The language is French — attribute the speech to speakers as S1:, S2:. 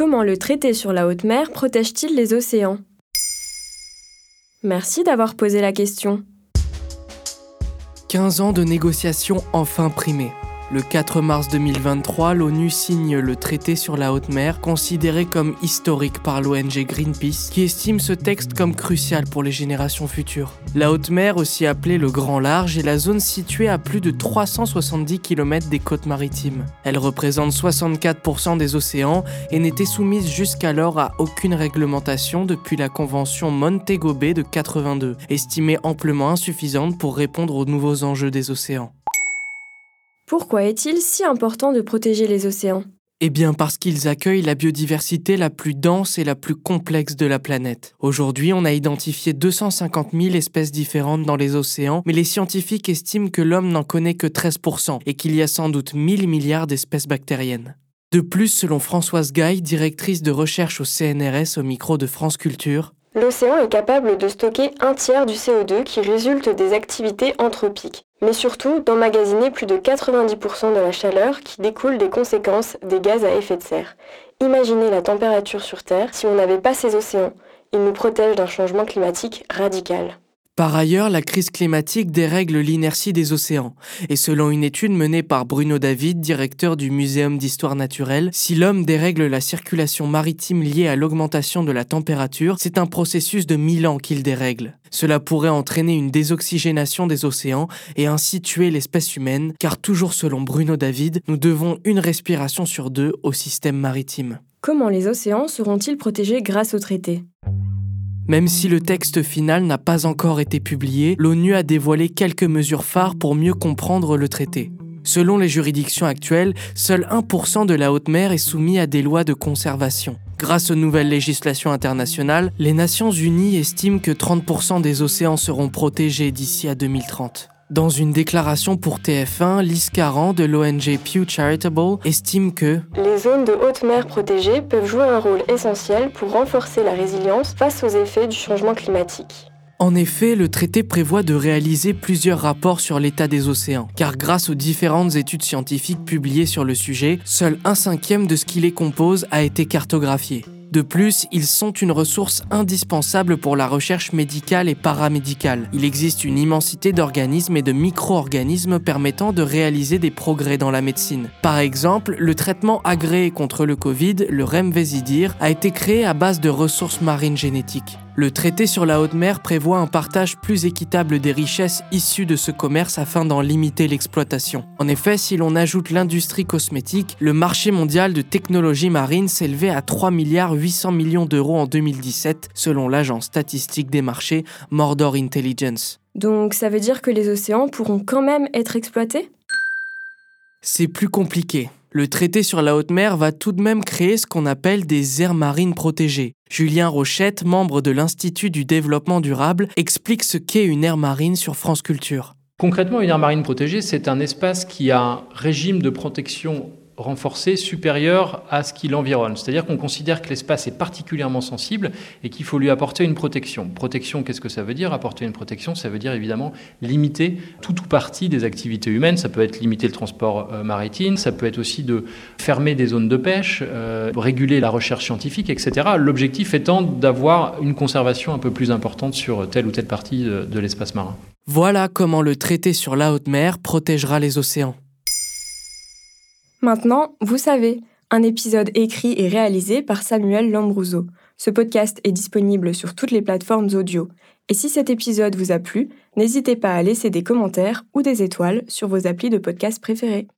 S1: Comment le traité sur la haute mer protège-t-il les océans? Merci d'avoir posé la question.
S2: 15 ans de négociations enfin primées. Le 4 mars 2023, l'ONU signe le traité sur la haute mer, considéré comme historique par l'ONG Greenpeace, qui estime ce texte comme crucial pour les générations futures. La haute mer, aussi appelée le Grand Large, est la zone située à plus de 370 km des côtes maritimes. Elle représente 64% des océans et n'était soumise jusqu'alors à aucune réglementation depuis la convention Montego Bay de 82, estimée amplement insuffisante pour répondre aux nouveaux enjeux des océans.
S1: Pourquoi est-il si important de protéger les océans?
S2: Eh bien parce qu'ils accueillent la biodiversité la plus dense et la plus complexe de la planète. Aujourd'hui, on a identifié 250 000 espèces différentes dans les océans, mais les scientifiques estiment que l'homme n'en connaît que 13% et qu'il y a sans doute 1000 milliards d'espèces bactériennes. De plus, selon Françoise Gaille, directrice de recherche au CNRS au micro de France Culture,
S1: L'océan est capable de stocker un tiers du CO2 qui résulte des activités anthropiques, mais surtout d'emmagasiner plus de 90% de la chaleur qui découle des conséquences des gaz à effet de serre. Imaginez la température sur Terre si on n'avait pas ces océans. Ils nous protègent d'un changement climatique radical.
S2: Par ailleurs, la crise climatique dérègle l'inertie des océans. Et selon une étude menée par Bruno David, directeur du Muséum d'histoire naturelle, si l'homme dérègle la circulation maritime liée à l'augmentation de la température, c'est un processus de mille ans qu'il dérègle. Cela pourrait entraîner une désoxygénation des océans et ainsi tuer l'espèce humaine, car toujours selon Bruno David, nous devons une respiration sur deux au système maritime.
S1: Comment les océans seront-ils protégés grâce au traité?
S2: Même si le texte final n'a pas encore été publié, l'ONU a dévoilé quelques mesures phares pour mieux comprendre le traité. Selon les juridictions actuelles, seul 1% de la haute mer est soumis à des lois de conservation. Grâce aux nouvelles législations internationales, les Nations Unies estiment que 30% des océans seront protégés d'ici à 2030. Dans une déclaration pour TF1, Lise Caran de l'ONG Pew Charitable estime que
S1: les zones de haute mer protégées peuvent jouer un rôle essentiel pour renforcer la résilience face aux effets du changement climatique.
S2: En effet, le traité prévoit de réaliser plusieurs rapports sur l'état des océans, car grâce aux différentes études scientifiques publiées sur le sujet, seul un cinquième de ce qui les compose a été cartographié. De plus, ils sont une ressource indispensable pour la recherche médicale et paramédicale. Il existe une immensité d'organismes et de micro-organismes permettant de réaliser des progrès dans la médecine. Par exemple, le traitement agréé contre le Covid, le Remdesivir, a été créé à base de ressources marines génétiques. Le traité sur la haute mer prévoit un partage plus équitable des richesses issues de ce commerce afin d'en limiter l'exploitation. En effet, si l'on ajoute l'industrie cosmétique, le marché mondial de technologie marine s'élevait à 3 milliards 800 millions d'euros en 2017 selon l'agence statistique des marchés Mordor Intelligence.
S1: Donc ça veut dire que les océans pourront quand même être exploités?
S2: C'est plus compliqué. Le traité sur la haute mer va tout de même créer ce qu'on appelle des aires marines protégées. Julien Rochette, membre de l'Institut du développement durable, explique ce qu'est une aire marine sur France Culture.
S3: Concrètement, une aire marine protégée, c'est un espace qui a un régime de protection renforcé supérieur à ce qui l'environne. C'est-à-dire qu'on considère que l'espace est particulièrement sensible et qu'il faut lui apporter une protection. Protection, qu'est-ce que ça veut dire? Apporter une protection, ça veut dire évidemment limiter tout ou partie des activités humaines. Ça peut être limiter le transport euh, maritime, ça peut être aussi de fermer des zones de pêche, euh, réguler la recherche scientifique, etc. L'objectif étant d'avoir une conservation un peu plus importante sur telle ou telle partie de, de l'espace marin.
S2: Voilà comment le traité sur la haute mer protégera les océans.
S1: Maintenant, vous savez, un épisode écrit et réalisé par Samuel Lambrouzo. Ce podcast est disponible sur toutes les plateformes audio. Et si cet épisode vous a plu, n'hésitez pas à laisser des commentaires ou des étoiles sur vos applis de podcast préférés.